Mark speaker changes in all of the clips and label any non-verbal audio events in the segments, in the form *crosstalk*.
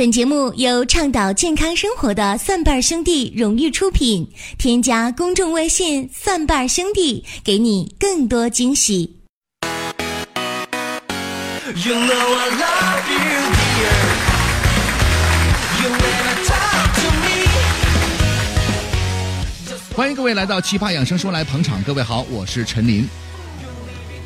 Speaker 1: 本节目由倡导健康生活的蒜瓣兄弟荣誉出品。添加公众微信“蒜瓣兄弟”，给你更多惊喜。You know I love you, dear.
Speaker 2: You never talk to me. 欢迎各位来到《奇葩养生说》来捧场。各位好，我是陈林。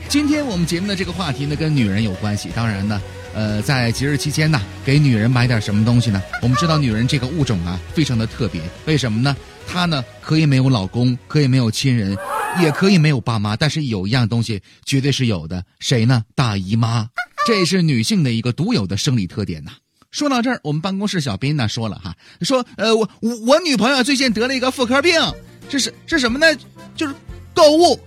Speaker 2: 今天我们节目的这个话题呢，跟女人有关系。当然呢。呃，在节日期间呢，给女人买点什么东西呢？我们知道女人这个物种啊，非常的特别。为什么呢？她呢可以没有老公，可以没有亲人，也可以没有爸妈，但是有一样东西绝对是有的，谁呢？大姨妈，这是女性的一个独有的生理特点呐。说到这儿，我们办公室小斌呢说了哈，说呃我我我女朋友最近得了一个妇科病，这是是什么呢？就是购物。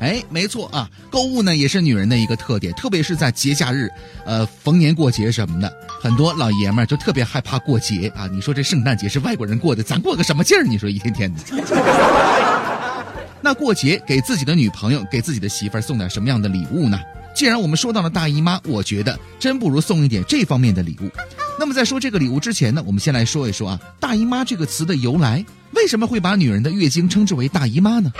Speaker 2: 哎，没错啊，购物呢也是女人的一个特点，特别是在节假日，呃，逢年过节什么的，很多老爷们儿就特别害怕过节啊。你说这圣诞节是外国人过的，咱过个什么劲儿？你说一天天的。*laughs* 那过节给自己的女朋友、给自己的媳妇儿送点什么样的礼物呢？既然我们说到了大姨妈，我觉得真不如送一点这方面的礼物。那么在说这个礼物之前呢，我们先来说一说啊，大姨妈这个词的由来，为什么会把女人的月经称之为大姨妈呢？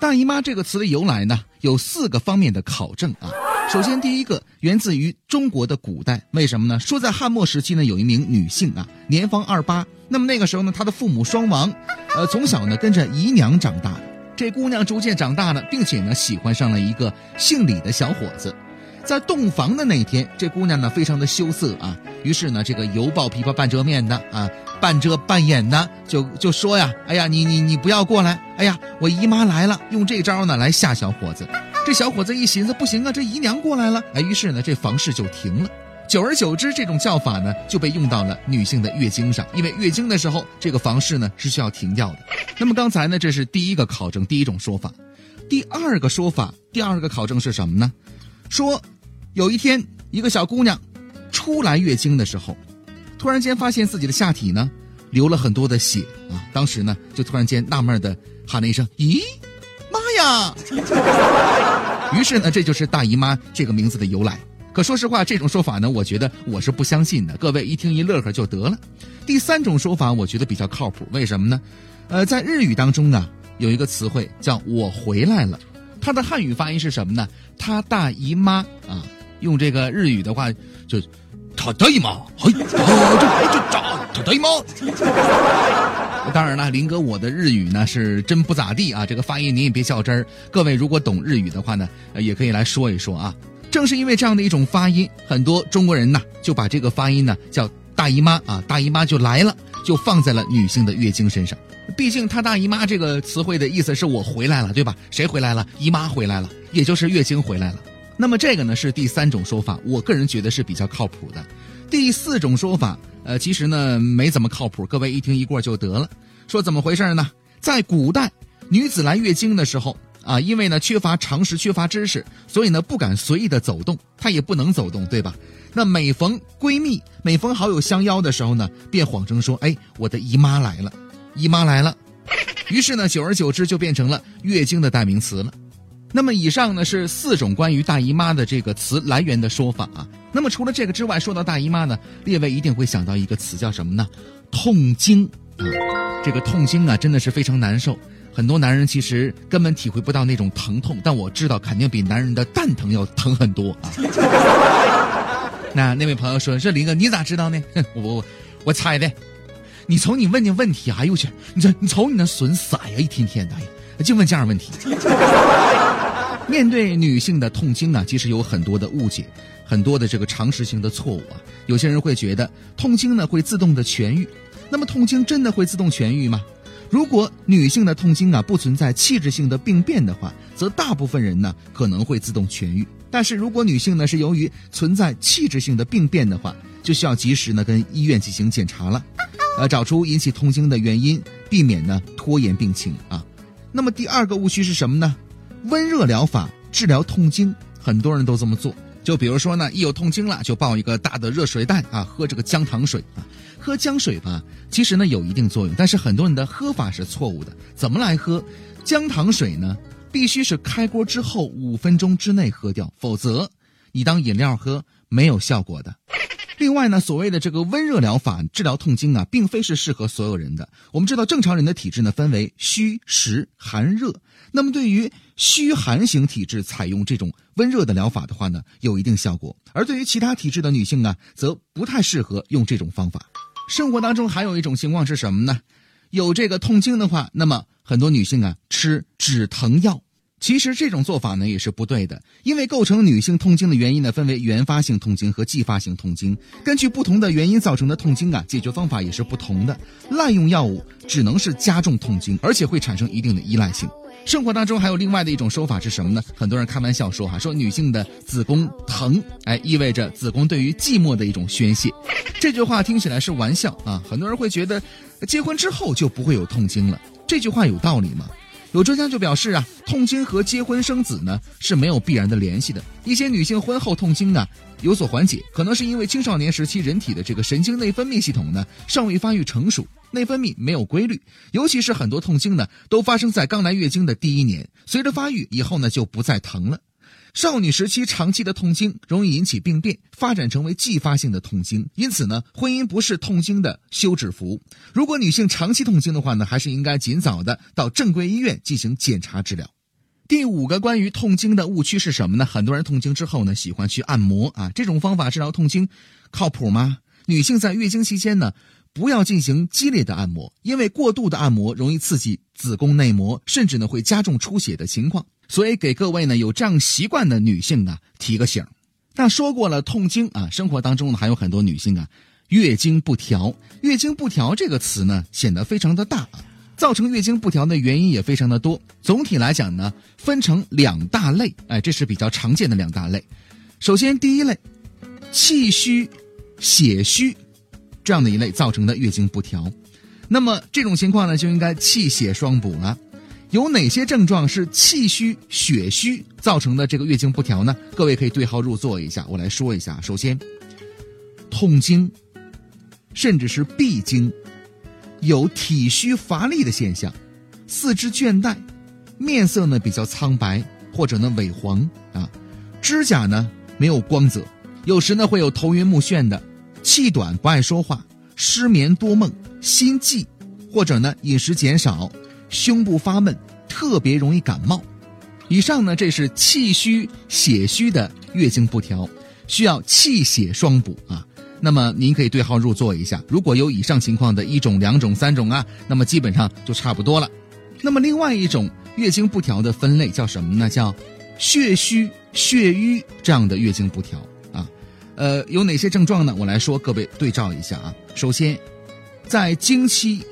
Speaker 2: 大姨妈这个词的由来呢，有四个方面的考证啊。首先，第一个源自于中国的古代，为什么呢？说在汉末时期呢，有一名女性啊，年方二八，那么那个时候呢，她的父母双亡，呃，从小呢跟着姨娘长大的。这姑娘逐渐长大了，并且呢喜欢上了一个姓李的小伙子。在洞房的那天，这姑娘呢非常的羞涩啊，于是呢这个犹抱琵琶半遮面的啊，半遮半掩的就就说呀，哎呀你你你不要过来，哎呀我姨妈来了，用这招呢来吓小伙子。这小伙子一寻思不行啊，这姨娘过来了，哎，于是呢这房事就停了。久而久之，这种叫法呢就被用到了女性的月经上，因为月经的时候这个房事呢是需要停掉的。那么刚才呢这是第一个考证，第一种说法，第二个说法，第二个考证是什么呢？说，有一天，一个小姑娘出来月经的时候，突然间发现自己的下体呢流了很多的血啊！当时呢，就突然间纳闷的喊了一声：“咦，妈呀！” *laughs* 于是呢，这就是大姨妈这个名字的由来。可说实话，这种说法呢，我觉得我是不相信的。各位一听一乐呵就得了。第三种说法，我觉得比较靠谱。为什么呢？呃，在日语当中啊，有一个词汇叫“我回来了”。它的汉语发音是什么呢？他大姨妈啊，用这个日语的话就，他大姨妈，嘿，就就找他大姨妈。当然了，林哥，我的日语呢是真不咋地啊，这个发音您也别较真儿。各位如果懂日语的话呢，也可以来说一说啊。正是因为这样的一种发音，很多中国人呢就把这个发音呢叫大姨妈啊，大姨妈就来了，就放在了女性的月经身上。毕竟“她大姨妈”这个词汇的意思是我回来了，对吧？谁回来了？姨妈回来了，也就是月经回来了。那么这个呢是第三种说法，我个人觉得是比较靠谱的。第四种说法，呃，其实呢没怎么靠谱，各位一听一过就得了。说怎么回事呢？在古代，女子来月经的时候啊，因为呢缺乏常识、缺乏知识，所以呢不敢随意的走动，她也不能走动，对吧？那每逢闺蜜、每逢好友相邀的时候呢，便谎称说：“哎，我的姨妈来了。”姨妈来了，于是呢，久而久之就变成了月经的代名词了。那么以上呢是四种关于大姨妈的这个词来源的说法啊。那么除了这个之外，说到大姨妈呢，列位一定会想到一个词叫什么呢？痛经啊。这个痛经啊，真的是非常难受。很多男人其实根本体会不到那种疼痛，但我知道肯定比男人的蛋疼要疼很多啊。*laughs* 那那位朋友说：“这林哥你咋知道呢？” *laughs* 我我我猜的。你瞅你问的问题，哎呦我去！你这你瞅你那损色呀，一天天的，哎呀，净问这样问题。*laughs* 面对女性的痛经啊，其实有很多的误解，很多的这个常识性的错误啊。有些人会觉得痛经呢会自动的痊愈，那么痛经真的会自动痊愈吗？如果女性的痛经啊不存在器质性的病变的话，则大部分人呢可能会自动痊愈。但是如果女性呢是由于存在器质性的病变的话，就需要及时呢跟医院进行检查了。呃，找出引起痛经的原因，避免呢拖延病情啊。那么第二个误区是什么呢？温热疗法治疗痛经，很多人都这么做。就比如说呢，一有痛经了，就抱一个大的热水袋啊，喝这个姜糖水啊。喝姜水吧，其实呢有一定作用，但是很多人的喝法是错误的。怎么来喝姜糖水呢？必须是开锅之后五分钟之内喝掉，否则你当饮料喝没有效果的。另外呢，所谓的这个温热疗法治疗痛经啊，并非是适合所有人的。我们知道，正常人的体质呢分为虚实寒热。那么对于虚寒型体质，采用这种温热的疗法的话呢，有一定效果；而对于其他体质的女性啊，则不太适合用这种方法。生活当中还有一种情况是什么呢？有这个痛经的话，那么很多女性啊吃止疼药。其实这种做法呢也是不对的，因为构成女性痛经的原因呢分为原发性痛经和继发性痛经，根据不同的原因造成的痛经啊，解决方法也是不同的。滥用药物只能是加重痛经，而且会产生一定的依赖性。生活当中还有另外的一种说法是什么呢？很多人开玩笑说哈，说女性的子宫疼，哎，意味着子宫对于寂寞的一种宣泄。这句话听起来是玩笑啊，很多人会觉得，结婚之后就不会有痛经了。这句话有道理吗？有专家就表示啊，痛经和结婚生子呢是没有必然的联系的。一些女性婚后痛经呢有所缓解，可能是因为青少年时期人体的这个神经内分泌系统呢尚未发育成熟，内分泌没有规律。尤其是很多痛经呢都发生在刚来月经的第一年，随着发育以后呢就不再疼了。少女时期长期的痛经容易引起病变，发展成为继发性的痛经。因此呢，婚姻不是痛经的休止符。如果女性长期痛经的话呢，还是应该尽早的到正规医院进行检查治疗。第五个关于痛经的误区是什么呢？很多人痛经之后呢，喜欢去按摩啊，这种方法治疗痛经靠谱吗？女性在月经期间呢，不要进行激烈的按摩，因为过度的按摩容易刺激子宫内膜，甚至呢会加重出血的情况。所以给各位呢有这样习惯的女性啊提个醒那说过了痛经啊，生活当中呢还有很多女性啊月经不调。月经不调这个词呢显得非常的大啊，造成月经不调的原因也非常的多。总体来讲呢分成两大类，哎，这是比较常见的两大类。首先第一类，气虚、血虚这样的一类造成的月经不调，那么这种情况呢就应该气血双补了。有哪些症状是气虚血虚造成的这个月经不调呢？各位可以对号入座一下，我来说一下。首先，痛经，甚至是闭经，有体虚乏力的现象，四肢倦怠，面色呢比较苍白或者呢萎黄啊，指甲呢没有光泽，有时呢会有头晕目眩的，气短不爱说话，失眠多梦，心悸，或者呢饮食减少。胸部发闷，特别容易感冒。以上呢，这是气虚血虚的月经不调，需要气血双补啊。那么您可以对号入座一下，如果有以上情况的一种、两种、三种啊，那么基本上就差不多了。那么另外一种月经不调的分类叫什么呢？叫血虚血瘀这样的月经不调。呃，有哪些症状呢？我来说，各位对照一下啊。首先，在经期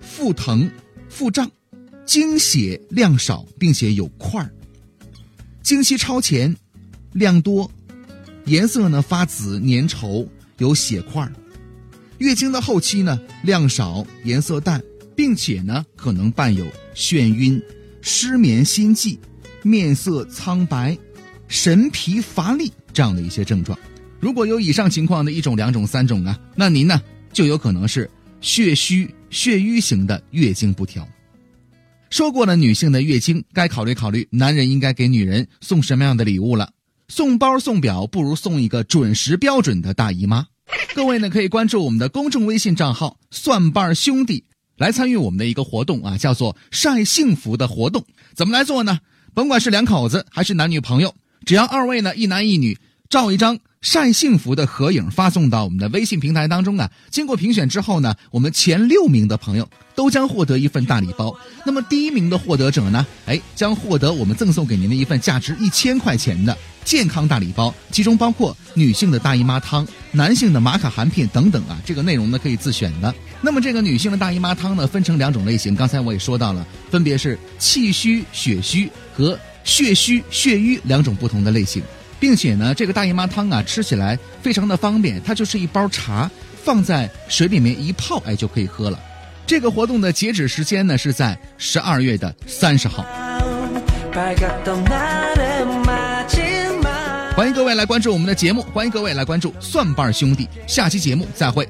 Speaker 2: 腹疼。腹胀、经血量少，并且有块儿；经期超前，量多，颜色呢发紫粘稠，有血块儿；月经的后期呢量少，颜色淡，并且呢可能伴有眩晕、失眠、心悸、面色苍白、神疲乏力这样的一些症状。如果有以上情况的一种、两种、三种啊，那您呢就有可能是血虚。血瘀型的月经不调，说过了，女性的月经该考虑考虑，男人应该给女人送什么样的礼物了？送包送表不如送一个准时标准的大姨妈。各位呢可以关注我们的公众微信账号“蒜瓣兄弟”，来参与我们的一个活动啊，叫做晒幸福的活动。怎么来做呢？甭管是两口子还是男女朋友，只要二位呢一男一女照一张。晒幸福的合影发送到我们的微信平台当中啊！经过评选之后呢，我们前六名的朋友都将获得一份大礼包。那么第一名的获得者呢，哎，将获得我们赠送给您的一份价值一千块钱的健康大礼包，其中包括女性的大姨妈汤、男性的玛卡含片等等啊。这个内容呢可以自选的。那么这个女性的大姨妈汤呢，分成两种类型，刚才我也说到了，分别是气虚血虚和血虚血瘀两种不同的类型。并且呢，这个大姨妈汤啊，吃起来非常的方便，它就是一包茶，放在水里面一泡，哎，就可以喝了。这个活动的截止时间呢是在十二月的三十号。欢迎各位来关注我们的节目，欢迎各位来关注蒜瓣兄弟，下期节目再会。